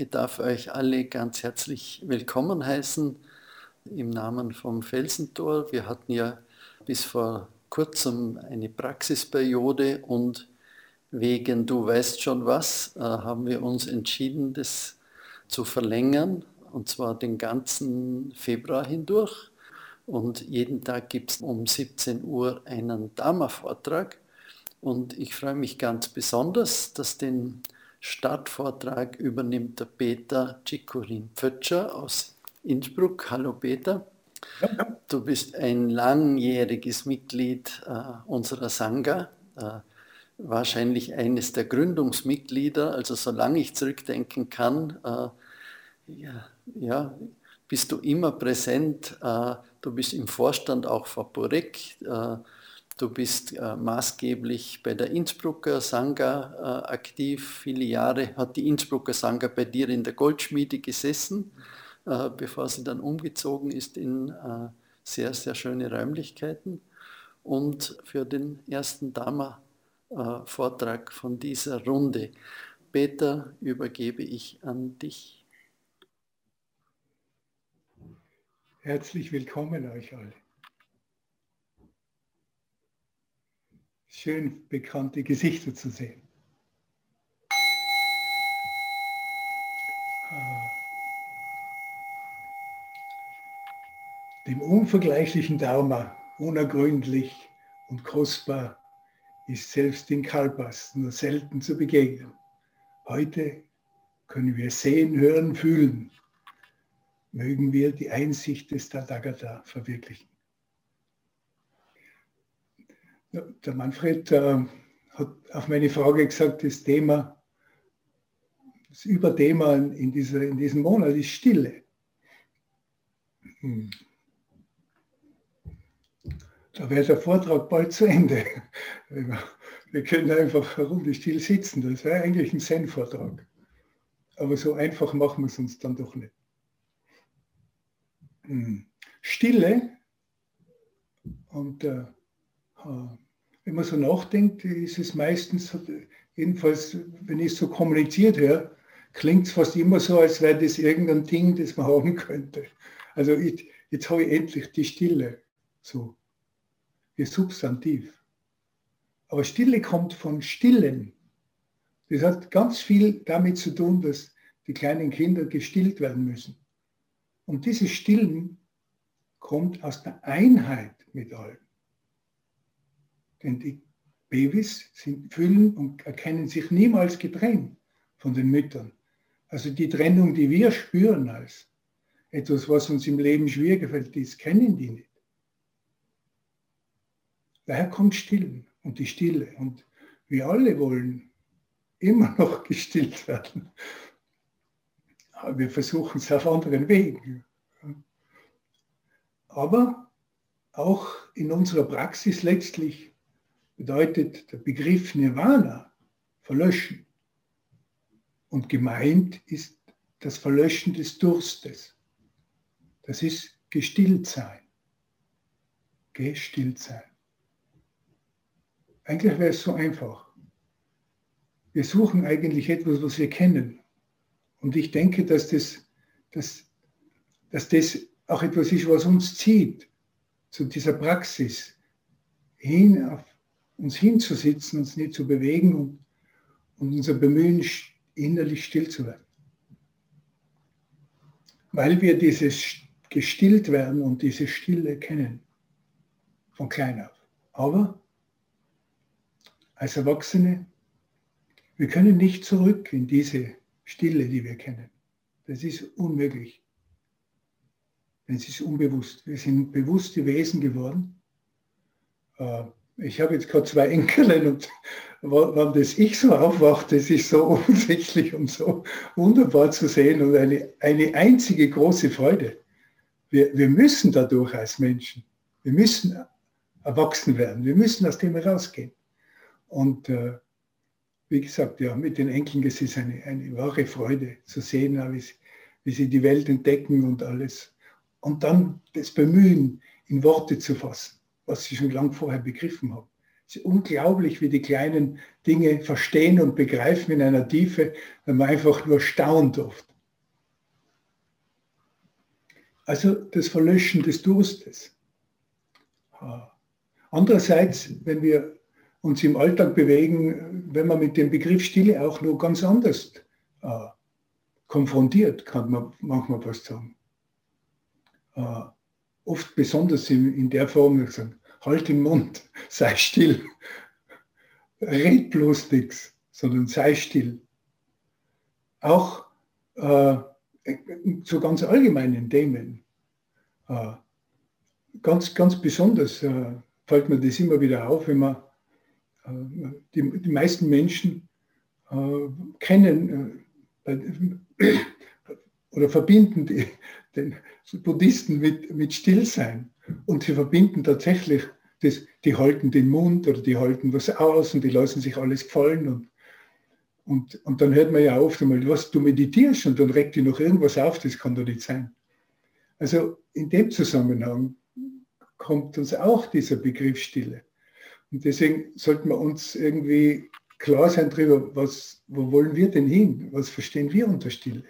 Ich darf euch alle ganz herzlich willkommen heißen im Namen vom Felsentor. Wir hatten ja bis vor kurzem eine Praxisperiode und wegen Du weißt schon was äh, haben wir uns entschieden, das zu verlängern und zwar den ganzen Februar hindurch. Und jeden Tag gibt es um 17 Uhr einen Dharma-Vortrag. Und ich freue mich ganz besonders, dass den Startvortrag übernimmt der Peter Cikurin Pfötscher aus Innsbruck. Hallo Peter. Ja. Du bist ein langjähriges Mitglied äh, unserer Sangha, äh, wahrscheinlich eines der Gründungsmitglieder. Also solange ich zurückdenken kann, äh, ja, ja, bist du immer präsent. Äh, du bist im Vorstand auch vor Porek. Du bist äh, maßgeblich bei der Innsbrucker Sangha äh, aktiv. Viele Jahre hat die Innsbrucker Sangha bei dir in der Goldschmiede gesessen, äh, bevor sie dann umgezogen ist in äh, sehr, sehr schöne Räumlichkeiten. Und für den ersten Dharma-Vortrag äh, von dieser Runde, Peter, übergebe ich an dich. Herzlich willkommen euch alle. Schön bekannte Gesichter zu sehen. Ah. Dem unvergleichlichen Dharma, unergründlich und kostbar, ist selbst in Kalpas nur selten zu begegnen. Heute können wir sehen, hören, fühlen. Mögen wir die Einsicht des Tathagata verwirklichen. Der Manfred äh, hat auf meine Frage gesagt, das Thema, das Überthema in, dieser, in diesem Monat ist Stille. Hm. Da wäre der Vortrag bald zu Ende. Wir können einfach eine Runde still sitzen. Das wäre eigentlich ein Zen-Vortrag. Aber so einfach machen wir es uns dann doch nicht. Hm. Stille und äh, wenn man so nachdenkt, ist es meistens, jedenfalls, wenn ich so kommuniziert höre, klingt es fast immer so, als wäre das irgendein Ding, das man haben könnte. Also ich, jetzt habe ich endlich die Stille, so, wie Substantiv. Aber Stille kommt von Stillen. Das hat ganz viel damit zu tun, dass die kleinen Kinder gestillt werden müssen. Und dieses Stillen kommt aus der Einheit mit allem. Denn die Babys sind, fühlen und erkennen sich niemals getrennt von den Müttern. Also die Trennung, die wir spüren als etwas, was uns im Leben schwieriger fällt, das kennen die nicht. Daher kommt Stillen und die Stille. Und wir alle wollen immer noch gestillt werden. Aber wir versuchen es auf anderen Wegen. Aber auch in unserer Praxis letztlich bedeutet der Begriff Nirvana verlöschen. Und gemeint ist das Verlöschen des Durstes. Das ist gestillt sein. Gestillt sein. Eigentlich wäre es so einfach. Wir suchen eigentlich etwas, was wir kennen. Und ich denke, dass das, dass, dass das auch etwas ist, was uns zieht zu dieser Praxis hin auf uns hinzusitzen, uns nicht zu bewegen und, und unser Bemühen innerlich still zu werden. Weil wir dieses gestillt werden und diese Stille kennen, von klein auf. Aber als Erwachsene, wir können nicht zurück in diese Stille, die wir kennen. Das ist unmöglich. Es ist unbewusst. Wir sind bewusste Wesen geworden. Äh, ich habe jetzt gerade zwei Enkelin und wann das ich so aufwacht, das ist so offensichtlich und so wunderbar zu sehen und eine, eine einzige große Freude. Wir, wir müssen dadurch als Menschen, wir müssen erwachsen werden, wir müssen aus dem herausgehen. Und äh, wie gesagt, ja, mit den Enkeln, es ist eine, eine wahre Freude zu sehen, wie sie, wie sie die Welt entdecken und alles. Und dann das Bemühen, in Worte zu fassen was ich schon lange vorher begriffen habe. Es ist unglaublich, wie die kleinen Dinge verstehen und begreifen in einer Tiefe, wenn man einfach nur staunt oft. Also das Verlöschen des Durstes. Ah. Andererseits, wenn wir uns im Alltag bewegen, wenn man mit dem Begriff Stille auch nur ganz anders ah, konfrontiert, kann man manchmal fast sagen. Ah oft besonders in, in der Form, gesagt, halt den Mund, sei still, red bloß nichts, sondern sei still. Auch äh, zu ganz allgemeinen Themen. Äh, ganz, ganz besonders äh, fällt mir das immer wieder auf, wenn man äh, die, die meisten Menschen äh, kennen äh, oder verbinden die, den Buddhisten mit, mit Stillsein. Und sie verbinden tatsächlich, das, die halten den Mund oder die halten was aus und die lassen sich alles gefallen. Und, und, und dann hört man ja oft einmal, was du meditierst und dann regt dir noch irgendwas auf, das kann doch nicht sein. Also in dem Zusammenhang kommt uns auch dieser Begriff Stille. Und deswegen sollten wir uns irgendwie klar sein darüber, was, wo wollen wir denn hin? Was verstehen wir unter Stille?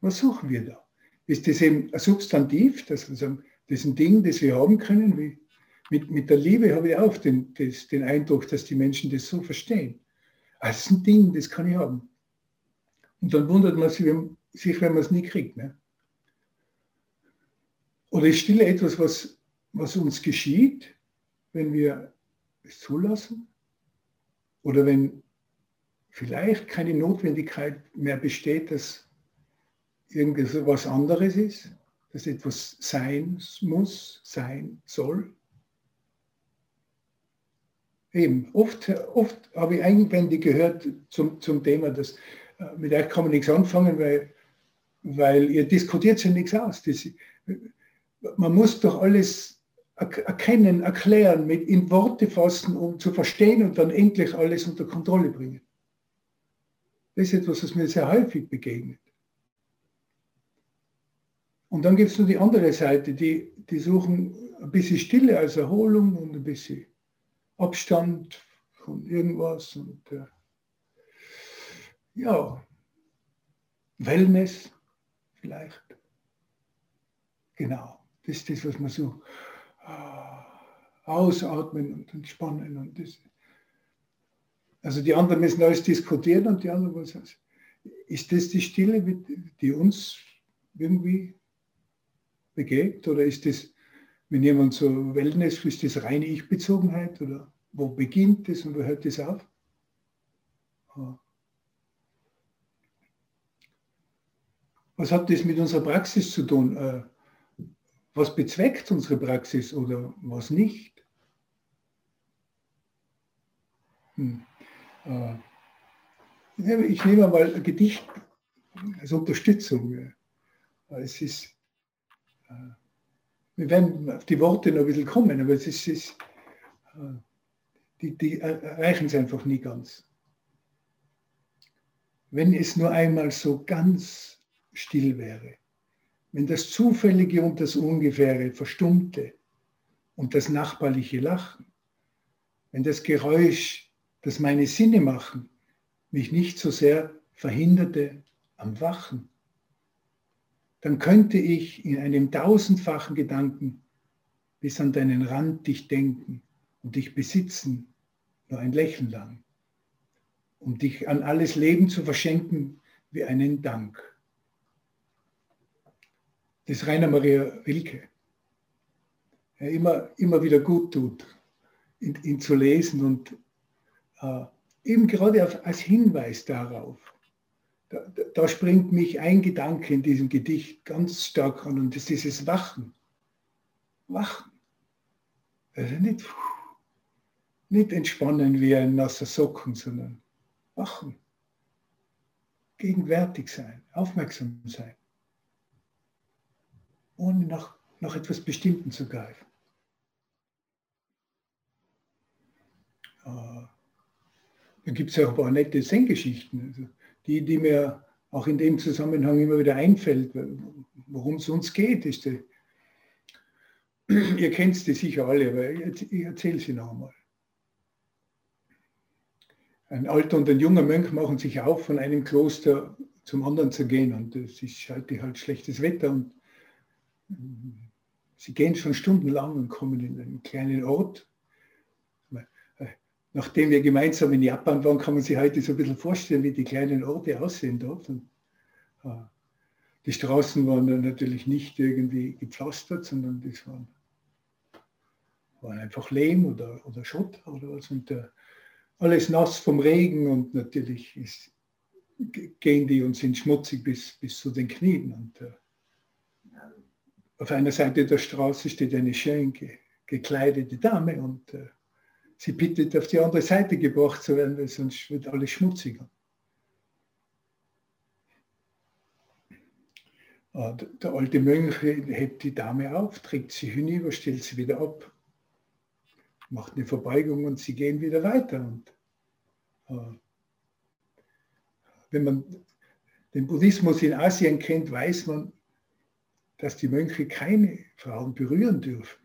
Was suchen wir da? Ist das eben ein Substantiv, das, das ist ein Ding, das wir haben können? Wie, mit, mit der Liebe habe ich auch den, das, den Eindruck, dass die Menschen das so verstehen. Das ist ein Ding, das kann ich haben. Und dann wundert man sich, wenn, sich, wenn man es nie kriegt. Ne? Oder ist Stille etwas, was, was uns geschieht, wenn wir es zulassen? Oder wenn vielleicht keine Notwendigkeit mehr besteht, dass irgendwas anderes ist, dass etwas sein muss, sein soll? Eben, oft, oft habe ich Einwände gehört zum, zum Thema, dass äh, mit euch kann man nichts anfangen, weil, weil ihr diskutiert ja nichts aus. Das, man muss doch alles erkennen, erklären, mit in Worte fassen, um zu verstehen und dann endlich alles unter Kontrolle bringen. Das ist etwas, was mir sehr häufig begegnet. Und dann gibt es nur die andere Seite, die, die suchen ein bisschen Stille als Erholung und ein bisschen Abstand von irgendwas und äh, ja, Wellness vielleicht. Genau, das ist das, was man so äh, ausatmen und entspannen und das. Also die anderen müssen alles diskutieren und die anderen was. Ist das die Stille, die uns irgendwie begegnet oder ist das, wenn jemand so Wellness, ist das reine Ich-Bezogenheit oder wo beginnt das und wo hört das auf? Was hat das mit unserer Praxis zu tun? Äh, was bezweckt unsere Praxis oder was nicht? Hm. Äh, ich nehme mal ein Gedicht als Unterstützung. Es ist, wir werden auf die Worte noch ein bisschen kommen, aber es ist, ist äh, die, die erreichen es einfach nie ganz. Wenn es nur einmal so ganz still wäre, wenn das Zufällige und das Ungefähre verstummte und das nachbarliche Lachen, wenn das Geräusch, das meine Sinne machen, mich nicht so sehr verhinderte am Wachen, dann könnte ich in einem tausendfachen Gedanken bis an deinen Rand dich denken und dich besitzen, nur ein Lächeln lang, um dich an alles Leben zu verschenken wie einen Dank das Rainer Maria Rilke. Ja, immer, immer wieder gut tut, ihn, ihn zu lesen und äh, eben gerade auf, als Hinweis darauf. Da, da, springt mich ein Gedanke in diesem Gedicht ganz stark an und das ist dieses Wachen. Wachen. Also nicht, nicht entspannen wie ein nasser Socken, sondern wachen. Gegenwärtig sein, aufmerksam sein ohne nach, nach etwas Bestimmten zu greifen. Äh, da gibt es ja auch ein paar nette Zen-Geschichten, also die, die mir auch in dem Zusammenhang immer wieder einfällt, worum es uns geht, ist die, ihr kennt die sicher alle, aber ich erzähle sie noch einmal. Ein alter und ein junger Mönch machen sich auf, von einem Kloster zum anderen zu gehen und es ist halt, halt schlechtes Wetter und sie gehen schon stundenlang und kommen in einen kleinen Ort. Nachdem wir gemeinsam in Japan waren, kann man sich heute so ein bisschen vorstellen, wie die kleinen Orte aussehen dort. Und, äh, die Straßen waren dann natürlich nicht irgendwie gepflastert, sondern das waren, waren einfach Lehm oder, oder Schutt oder was. Und äh, alles nass vom Regen und natürlich ist, gehen die und sind schmutzig bis, bis zu den Knien. Und äh, auf einer Seite der Straße steht eine schön ge, gekleidete Dame und äh, sie bittet, auf die andere Seite gebracht zu werden, weil sonst wird alles schmutziger. Äh, der alte Mönch hebt die Dame auf, trägt sie hinüber, stellt sie wieder ab, macht eine Verbeugung und sie gehen wieder weiter. Und äh, wenn man den Buddhismus in Asien kennt, weiß man, dass die Mönche keine Frauen berühren dürfen.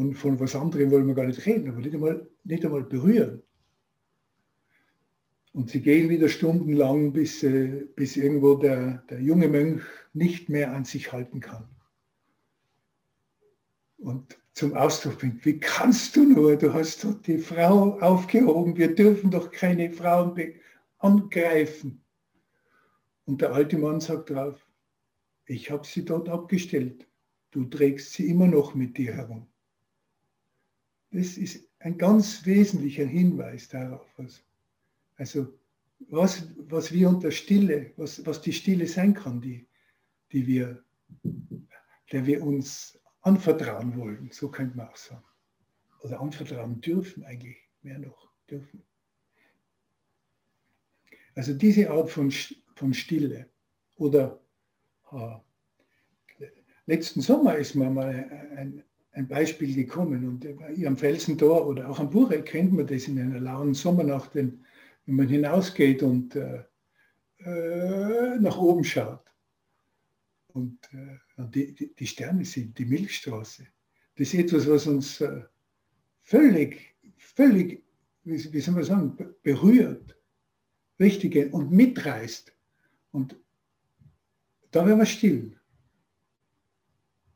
Von, von was anderem wollen wir gar nicht reden, aber nicht einmal, nicht einmal berühren. Und sie gehen wieder stundenlang, bis, äh, bis irgendwo der, der junge Mönch nicht mehr an sich halten kann. Und zum Ausdruck bringt, wie kannst du nur, du hast doch die Frau aufgehoben, wir dürfen doch keine Frauen angreifen. Und der alte Mann sagt drauf, ich habe sie dort abgestellt, du trägst sie immer noch mit dir herum. Das ist ein ganz wesentlicher Hinweis darauf. Also was, was wir unter Stille, was, was die Stille sein kann, die, die wir, der wir uns anvertrauen wollen, so könnte man auch sagen. Oder anvertrauen dürfen eigentlich, mehr noch, dürfen. Also diese Art von, von Stille. Oder äh, letzten Sommer ist mir mal ein, ein Beispiel gekommen und am Felsentor oder auch am Buche kennt man das in einer lauen Sommernacht, wenn, wenn man hinausgeht und äh, äh, nach oben schaut und äh, die, die, Sterne sind, die Milchstraße. Das ist etwas, was uns äh, völlig, völlig, wie, wie soll man sagen, berührt, richtig und mitreißt. Und da werden wir still.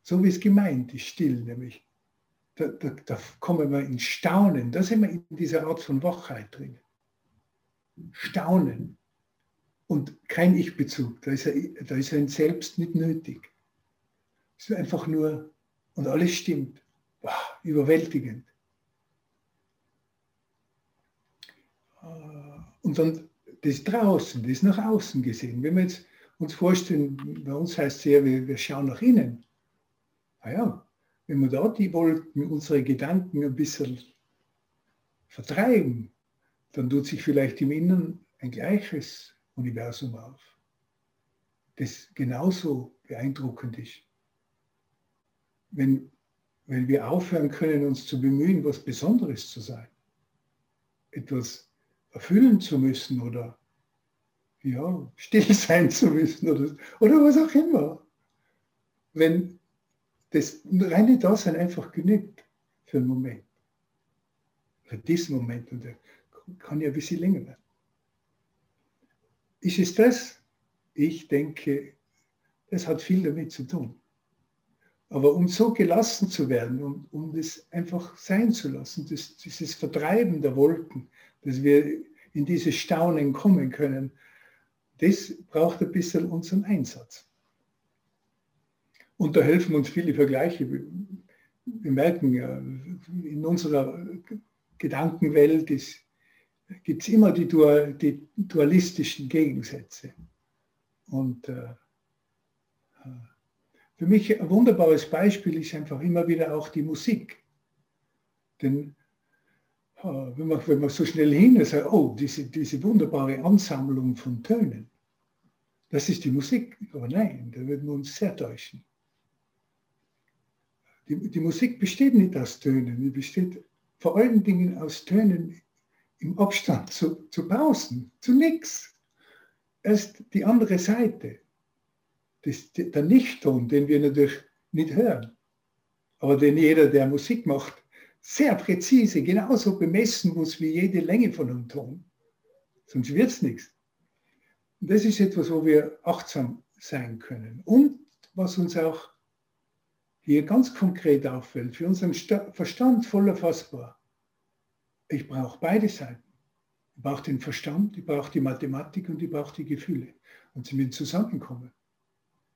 So wie es gemeint ist, still nämlich. Da, da, da kommen wir in Staunen. Da sind wir in dieser Art von Wachheit drin. Staunen und kein Ich-Bezug. Da ist, er, da ist ein Selbst nicht nötig. Es ist einfach nur, und alles stimmt. Wow, überwältigend. Und dann das draußen, das nach außen gesehen. Wenn wir jetzt uns vorstellen, bei uns heißt es ja, wir, wir schauen nach innen. Naja, ah wenn wir da die Wolken, unsere Gedanken ein bisschen vertreiben, dann tut sich vielleicht im Inneren ein gleiches Universum auf, das genauso beeindruckend ist. Wenn, wenn wir aufhören können, uns zu bemühen, was Besonderes zu sein, etwas erfüllen zu müssen oder ja, still sein zu müssen oder, oder was auch immer. Wenn das reine Dasein einfach genügt für einen Moment, für diesen Moment, und der kann ja ein bisschen länger werden. Ist es das? Ich denke, das hat viel damit zu tun. Aber um so gelassen zu werden und um das einfach sein zu lassen, das, dieses Vertreiben der Wolken, dass wir in dieses Staunen kommen können, das braucht ein bisschen unseren Einsatz. Und da helfen uns viele Vergleiche. Wir merken ja, in unserer Gedankenwelt gibt es immer die, Dual, die, dualistischen Gegensätze. Und äh, äh, für mich ein wunderbares Beispiel ist einfach immer wieder auch die Musik. Denn äh, wenn, man, wenn man so schnell hin ist, oh, diese, diese wunderbare Ansammlung von Tönen, das ist die Musik. Aber nein, da würden wir uns sehr täuschen. Die, die Musik besteht nicht aus Tönen, die besteht vor allen Dingen aus Tönen im Abstand zu, zu Pausen, zu nichts. Erst die andere Seite, das, der Nichtton, den wir natürlich nicht hören, aber den jeder, der Musik macht, sehr präzise, genauso bemessen muss wie jede Länge von einem Ton. Sonst wird es nichts. Das ist etwas, wo wir achtsam sein können. Und was uns auch hier ganz konkret auffällt, für unseren Verstand voll erfassbar. Ich brauche beide Seiten. Ich brauche den Verstand, ich brauche die Mathematik und ich brauche die Gefühle. Und sie müssen zusammenkommen.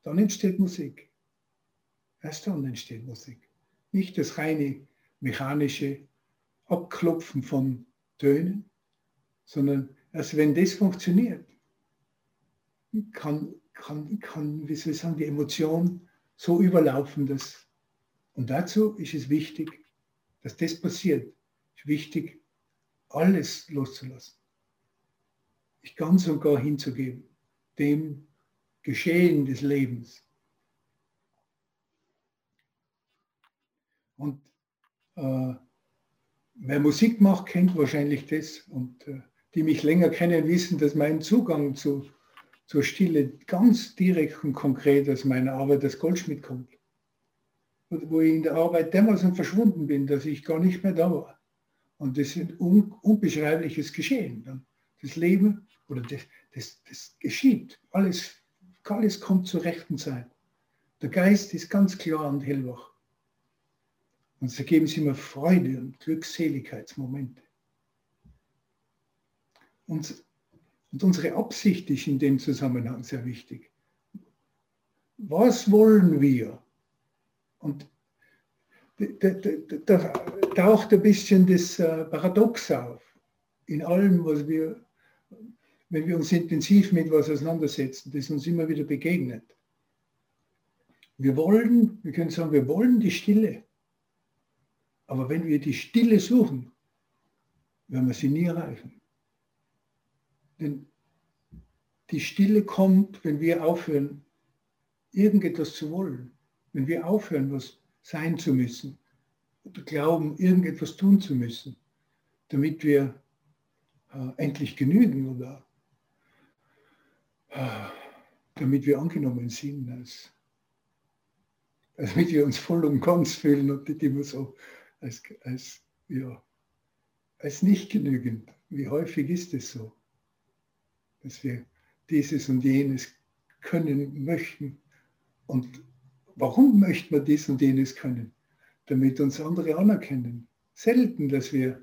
Dann entsteht Musik. Erst dann entsteht Musik. Nicht das reine mechanische Abklopfen von Tönen, sondern erst wenn das funktioniert, kann, kann, kann wie soll ich sagen, die Emotion so überlaufen, dass, und dazu ist es wichtig, dass das passiert. Es ist wichtig, alles loszulassen. Ich ganz und gar hinzugeben, dem Geschehen des Lebens. Und äh, wer Musik macht, kennt wahrscheinlich das. Und äh, die mich länger kennen, wissen, dass mein Zugang zu, zur Stille ganz direkt und konkret aus meiner Arbeit als Goldschmidt kommt. Und wo ich in der Arbeit dermaßen verschwunden bin, dass ich gar nicht mehr da war. Und das ist ein un unbeschreibliches Geschehen. Das Leben oder das, das, das geschieht. Alles, alles kommt zur rechten Zeit. Der Geist ist ganz klar und hellwach. Und so geben sie mir Freude und Glückseligkeitsmomente. Und, und unsere Absicht ist in dem Zusammenhang sehr wichtig. Was wollen wir? Und da, da, da taucht ein bisschen das äh, Paradox auf. In allem, was wir, wenn wir uns intensiv mit was auseinandersetzen, das uns immer wieder begegnet. Wir wollen, wir können sagen, wir wollen die Stille. Aber wenn wir die Stille suchen, werden wir sie nie erreichen. Denn die Stille kommt, wenn wir aufhören, irgendetwas zu wollen. Wenn wir aufhören, was sein zu müssen oder glauben, irgendetwas tun zu müssen, damit wir äh, endlich genügen oder äh, damit wir angenommen sind, als, damit wir uns voll und ganz fühlen und nicht immer so als, als, ja, als nicht genügend. Wie häufig ist es so, dass wir dieses und jenes können möchten und Warum möchte man dies und jenes können? Damit uns andere anerkennen. Selten, dass wir,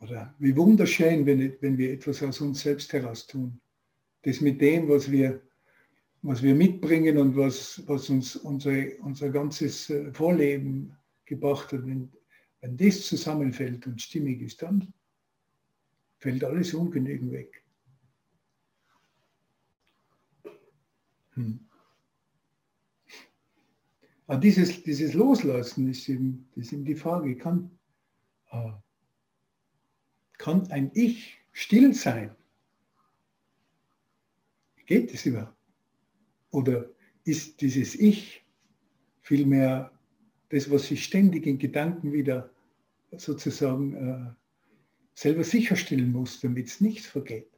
oder wie wunderschön, wenn, wenn wir etwas aus uns selbst heraus tun. Das mit dem, was wir, was wir mitbringen und was, was uns unsere, unser ganzes äh, Vorleben gebracht hat, wenn, wenn das zusammenfällt und stimmig ist, dann fällt alles ungenügend weg. Hm. Aber dieses, dieses Loslassen ist eben, ist eben die Frage, kann, äh, kann ein Ich still sein? Geht es überhaupt? Oder ist dieses Ich vielmehr das, was sich ständig in Gedanken wieder sozusagen äh, selber sicherstellen muss, damit es nichts vergeht?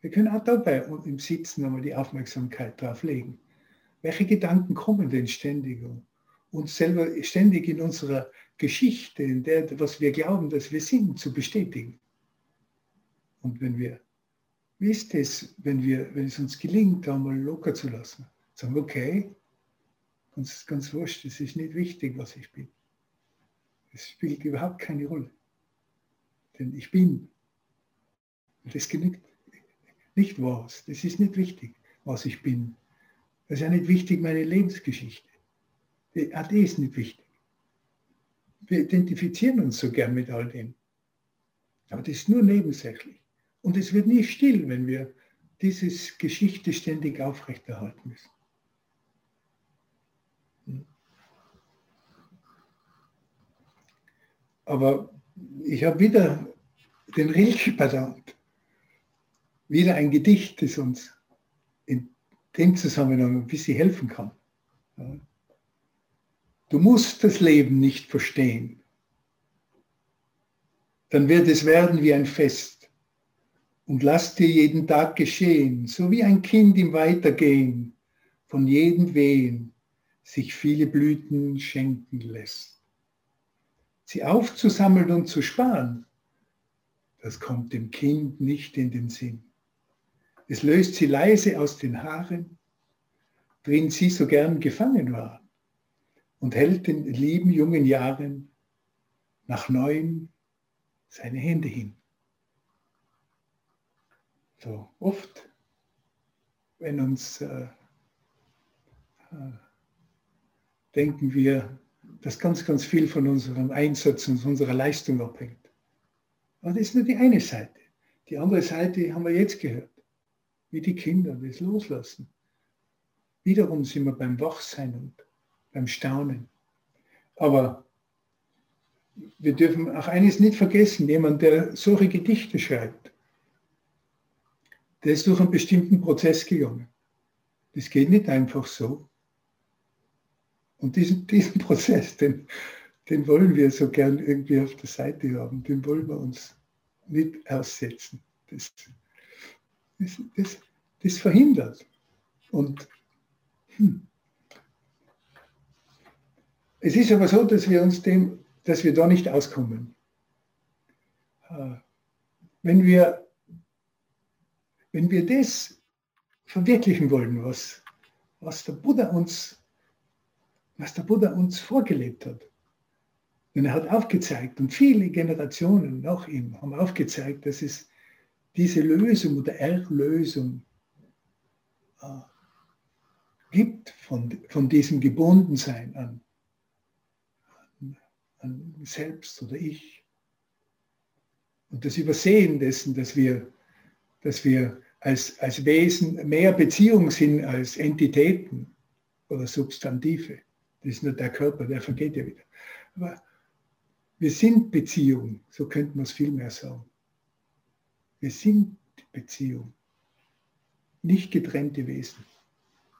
Wir können auch dabei im Sitzen einmal die Aufmerksamkeit drauf legen. Welche Gedanken kommen denn ständig? Uns selber ständig in unserer Geschichte, in der, was wir glauben, dass wir sind, zu bestätigen. Und wenn wir, wie ist es, wenn, wir, wenn es uns gelingt, da mal locker zu lassen? Sagen, okay, ganz, ganz wurscht, es ist nicht wichtig, was ich bin. Es spielt überhaupt keine Rolle. Denn ich bin. Und das genügt nicht was. Das ist nicht wichtig, was ich bin. Das ist ja nicht wichtig, meine Lebensgeschichte. Die, die ist nicht wichtig. Wir identifizieren uns so gern mit all dem. Aber das ist nur nebensächlich. Und es wird nie still, wenn wir diese Geschichte ständig aufrechterhalten müssen. Aber ich habe wieder den Rilke verdammt. Wieder ein Gedicht, das uns in dem Zusammenhang ein bisschen helfen kann. Du musst das Leben nicht verstehen. Dann wird es werden wie ein Fest. Und lass dir jeden Tag geschehen, so wie ein Kind im Weitergehen von jedem Wehen sich viele Blüten schenken lässt. Sie aufzusammeln und zu sparen, das kommt dem Kind nicht in den Sinn. Es löst sie leise aus den Haaren, drin sie so gern gefangen waren und hält den lieben jungen Jahren nach neuen seine Hände hin. So oft, wenn uns äh, äh, denken wir, dass ganz, ganz viel von unserem Einsatz und unserer Leistung abhängt. Aber das ist nur die eine Seite. Die andere Seite haben wir jetzt gehört. Wie die Kinder das loslassen. Wiederum sind wir beim Wachsein und beim Staunen. Aber wir dürfen auch eines nicht vergessen, jemand, der solche Gedichte schreibt, der ist durch einen bestimmten Prozess gegangen. Das geht nicht einfach so. Und diesen, diesen Prozess, den, den wollen wir so gern irgendwie auf der Seite haben, den wollen wir uns nicht aussetzen. Das, das, das, das verhindert. Und hm. es ist aber so, dass wir uns dem, dass wir da nicht auskommen. Äh, wenn wir, wenn wir das verwirklichen wollen, was, was der Buddha uns was der Buddha uns vorgelebt hat. Und er hat aufgezeigt, und viele Generationen nach ihm haben aufgezeigt, dass es diese Lösung oder Erlösung äh, gibt von, von diesem Gebundensein an, an, an selbst oder ich. Und das Übersehen dessen, dass wir, dass wir als, als Wesen mehr Beziehung sind als Entitäten oder Substantive. Das ist nur der Körper, der vergeht ja wieder. Aber wir sind Beziehung, so könnte man es viel mehr sagen. Wir sind Beziehung, nicht getrennte Wesen.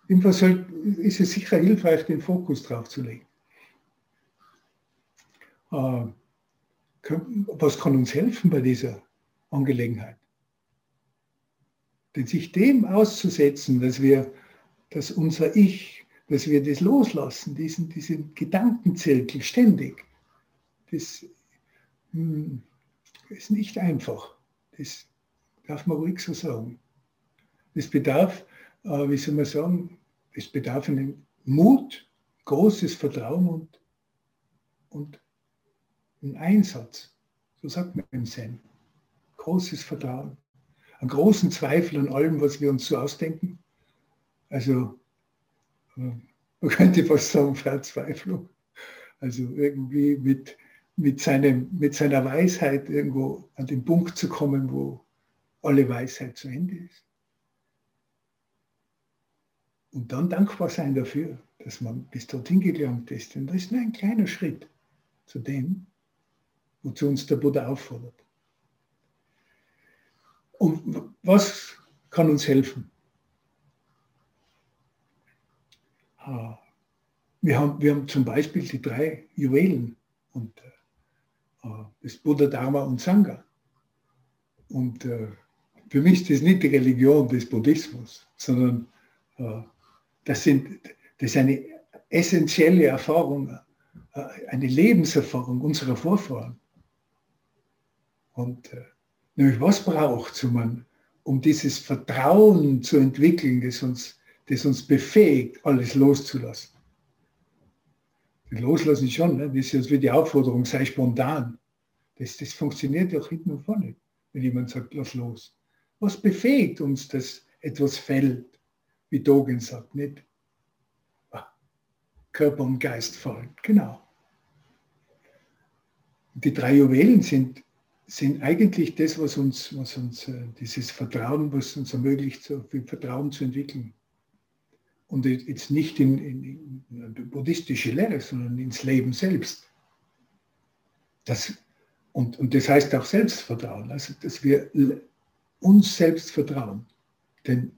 Jedenfalls ist es sicher hilfreich, den Fokus drauf zu legen. Äh, was kann uns helfen bei dieser Angelegenheit? Denn sich dem auszusetzen, dass wir, dass unser Ich dass wir das loslassen, diesen, diesen Gedankenzirkel ständig. Das hm, ist nicht einfach. Das darf man ruhig so sagen. Das bedarf, äh, wie soll man sagen, es bedarf einen Mut, großes Vertrauen und, und einen Einsatz. So sagt man im Zen. Großes Vertrauen. Einen großen Zweifel an allem, was wir uns so ausdenken. Also man könnte fast sagen Verzweiflung. Also irgendwie mit, mit, seinem, mit seiner Weisheit irgendwo an den Punkt zu kommen, wo alle Weisheit zu Ende ist. Und dann dankbar sein dafür, dass man bis dorthin gelangt ist. Denn das ist nur ein kleiner Schritt zu dem, wozu uns der Buddha auffordert. Und was kann uns helfen? Wir haben, wir haben zum Beispiel die drei Juwelen und äh, das Buddha, Dharma und Sangha. Und äh, für mich ist das nicht die Religion des Buddhismus, sondern äh, das, sind, das ist eine essentielle Erfahrung, äh, eine Lebenserfahrung unserer Vorfahren. Und äh, nämlich was braucht um, um dieses Vertrauen zu entwickeln, das uns das uns befähigt, alles loszulassen. Loslassen schon, ne? das ist jetzt wie die Aufforderung, sei spontan. Das, das funktioniert auch hinten und vorne, wenn jemand sagt, lass los. Was befähigt uns, dass etwas fällt, wie Dogen sagt, nicht? Ah, Körper und Geist fallen, genau. Die drei Juwelen sind, sind eigentlich das, was uns, was uns äh, dieses Vertrauen, was uns ermöglicht, so viel Vertrauen zu entwickeln und jetzt nicht in, in, in buddhistische Lehre, sondern ins Leben selbst. Das, und, und das heißt auch Selbstvertrauen, also dass wir uns selbst vertrauen. Denn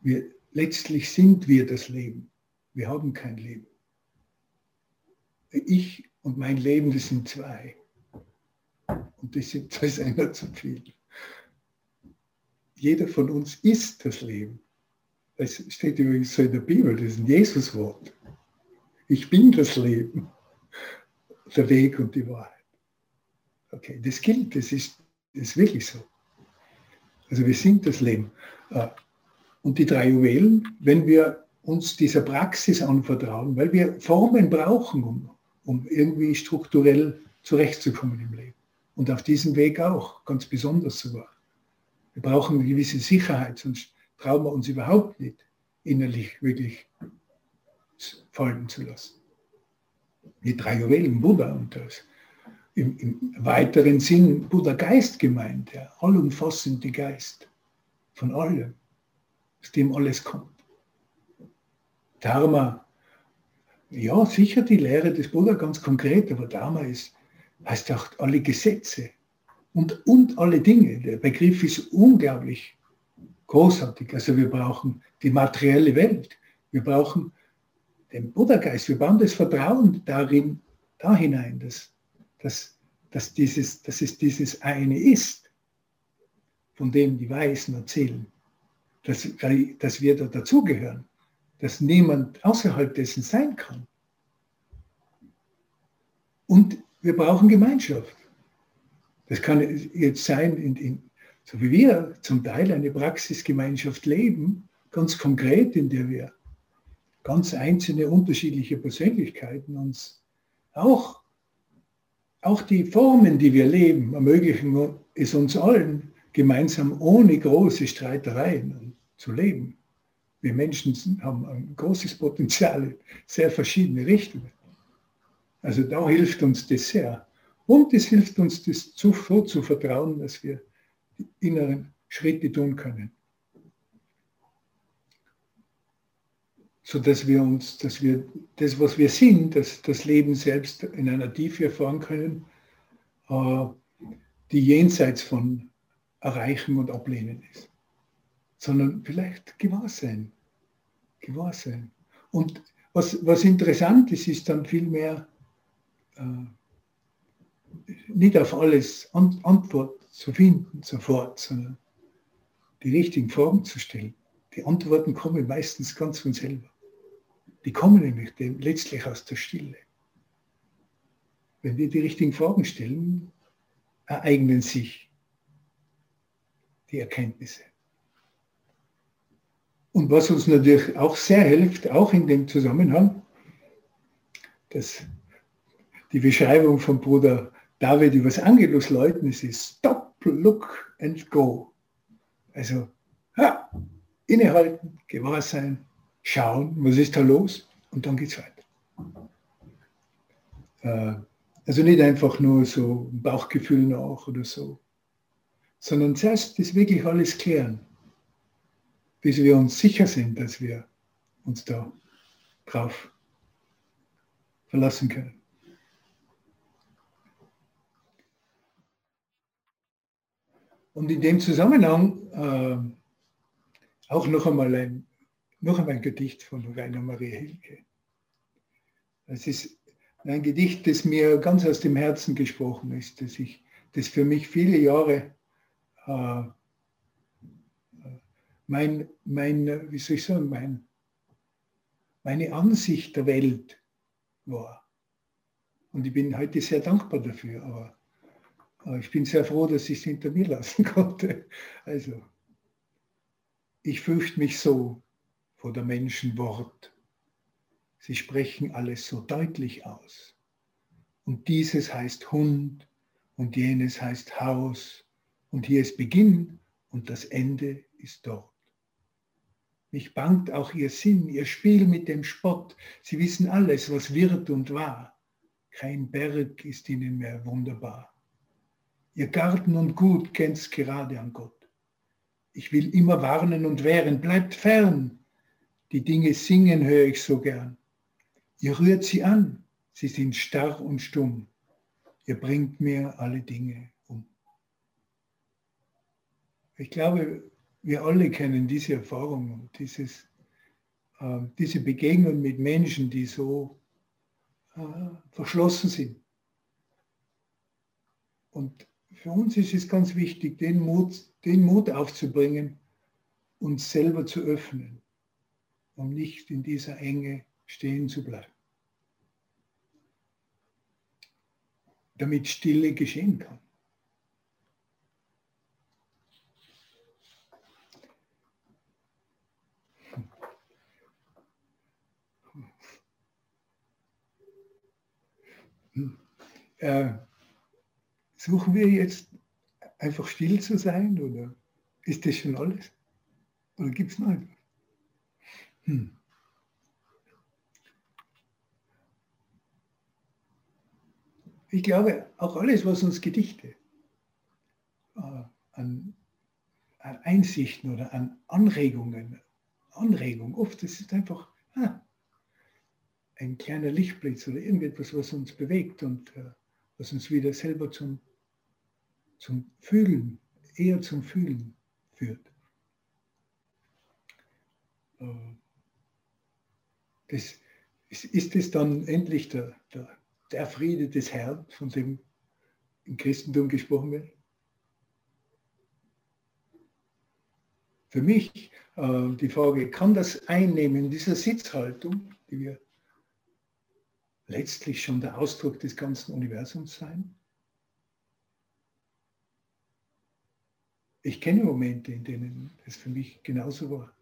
wir, letztlich sind wir das Leben. Wir haben kein Leben. Ich und mein Leben, das sind zwei. Und das, sind, das ist einer zu viel. Jeder von uns ist das Leben. Es steht übrigens so in der Bibel, das ist ein Jesuswort. Ich bin das Leben, der Weg und die Wahrheit. Okay, das gilt, das ist, das ist wirklich so. Also wir sind das Leben. Äh, und die drei Juwelen, wenn wir uns dieser Praxis anvertrauen, weil wir Formen brauchen, um, um irgendwie strukturell zurechtzukommen im Leben. Und auf diesem Weg auch, ganz besonders sogar. Wir brauchen eine gewisse Sicherheit, sonst wir uns überhaupt nicht, innerlich wirklich folgen zu lassen. Die drei Juwelen Buddha und das im, im weiteren Sinn Buddha Geist gemeint, der allumfassende Geist von allem, aus dem alles kommt. Dharma, ja, sicher die Lehre des Buddha ganz konkret, aber Dharma ist, heißt auch alle Gesetze und, und alle Dinge. Der Begriff ist unglaublich großartig. Also wir brauchen die materielle Welt. Wir brauchen den Buddha-Geist. Wir brauchen das Vertrauen darin, da hinein, dass, dass, dass, dieses, dass es dieses eine ist, von dem die Weisen erzählen, dass, dass wir da dazugehören, dass niemand außerhalb dessen sein kann. Und wir brauchen Gemeinschaft. Das kann jetzt sein, in, in, so wie wir zum Teil eine Praxisgemeinschaft leben, ganz konkret, in der wir ganz einzelne unterschiedliche Persönlichkeiten uns auch, auch die Formen, die wir leben, ermöglichen es uns allen, gemeinsam ohne große Streitereien zu leben. Wir Menschen haben ein großes Potenzial in sehr verschiedene Richtungen. Also da hilft uns das sehr. Und es hilft uns, das so zu vertrauen, dass wir inneren Schritte tun können. So dass wir uns, dass wir das, was wir sind, das, das Leben selbst in einer Tiefe erfahren können, äh, die jenseits von Erreichen und Ablehnen ist. Sondern vielleicht gewahr sein. Gewahr sein. Und was, was interessant ist, ist dann vielmehr, äh, nicht auf alles An Antwort zu finden sofort, sondern die richtigen Fragen zu stellen. Die Antworten kommen meistens ganz von selber. Die kommen nämlich letztlich aus der Stille. Wenn wir die richtigen Fragen stellen, ereignen sich die Erkenntnisse. Und was uns natürlich auch sehr hilft, auch in dem Zusammenhang, dass die Beschreibung von Bruder David über das Angelus-Läuten ist, ist Stop, Look and Go. Also ja, innehalten, gewahr sein, schauen, was ist da los und dann geht es weiter. Äh, also nicht einfach nur so Bauchgefühl nach oder so, sondern zuerst das wirklich alles klären, bis wir uns sicher sind, dass wir uns da drauf verlassen können. Und in dem Zusammenhang äh, auch noch einmal ein, noch einmal ein Gedicht von Rainer Maria Hilke. Es ist ein Gedicht, das mir ganz aus dem Herzen gesprochen ist, das, ich, das für mich viele Jahre äh, mein, mein, wie soll ich sagen, mein, meine Ansicht der Welt war. Und ich bin heute sehr dankbar dafür, aber ich bin sehr froh, dass ich es hinter mir lassen konnte. Also, ich fürchte mich so vor der Menschen Wort. Sie sprechen alles so deutlich aus. Und dieses heißt Hund und jenes heißt Haus und hier ist Beginn und das Ende ist dort. Mich bangt auch ihr Sinn, ihr Spiel mit dem Spott. Sie wissen alles, was wird und war. Kein Berg ist ihnen mehr wunderbar. Ihr Garten und Gut kennt's gerade an Gott. Ich will immer warnen und wehren, bleibt fern. Die Dinge singen höre ich so gern. Ihr rührt sie an, sie sind starr und stumm. Ihr bringt mir alle Dinge um. Ich glaube, wir alle kennen diese Erfahrung dieses, äh, diese Begegnung mit Menschen, die so äh, verschlossen sind. Und für uns ist es ganz wichtig, den Mut, den Mut aufzubringen, uns selber zu öffnen, um nicht in dieser Enge stehen zu bleiben. Damit Stille geschehen kann. Hm. hm. hm. Äh, suchen wir jetzt einfach still zu sein oder ist das schon alles? Oder gibt es noch etwas? Hm. Ich glaube, auch alles, was uns Gedichte äh, an, an, Einsichten oder an Anregungen, Anregung, oft ist es einfach ah, ein kleiner Lichtblitz oder irgendetwas, was uns bewegt und äh, was uns wieder selber zum, zum Fühlen, eher zum Fühlen führt. Äh, das, ist es dann endlich der, der, der Friede des Herrn, von dem im Christentum gesprochen wird? Für mich äh, die Frage, kann das Einnehmen dieser Sitzhaltung, die wir letztlich schon der Ausdruck des ganzen Universums sein? Ich kenne Momente, in denen es für mich genauso war.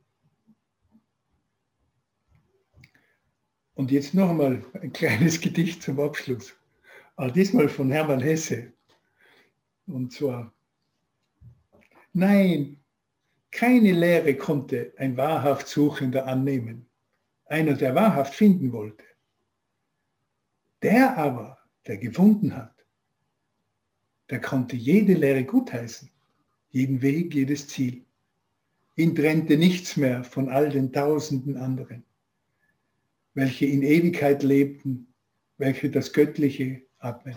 Und jetzt noch einmal ein kleines Gedicht zum Abschluss. Aber diesmal von Hermann Hesse. Und zwar, nein, keine Lehre konnte ein wahrhaft Suchender annehmen, einer, der wahrhaft finden wollte. Der aber, der gefunden hat, der konnte jede Lehre gutheißen, jeden Weg, jedes Ziel. Ihn trennte nichts mehr von all den tausenden anderen welche in Ewigkeit lebten, welche das Göttliche atmen.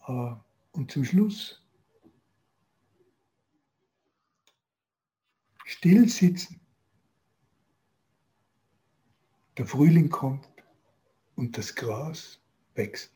Ah, und zum Schluss still sitzen. Der Frühling kommt und das Gras wächst.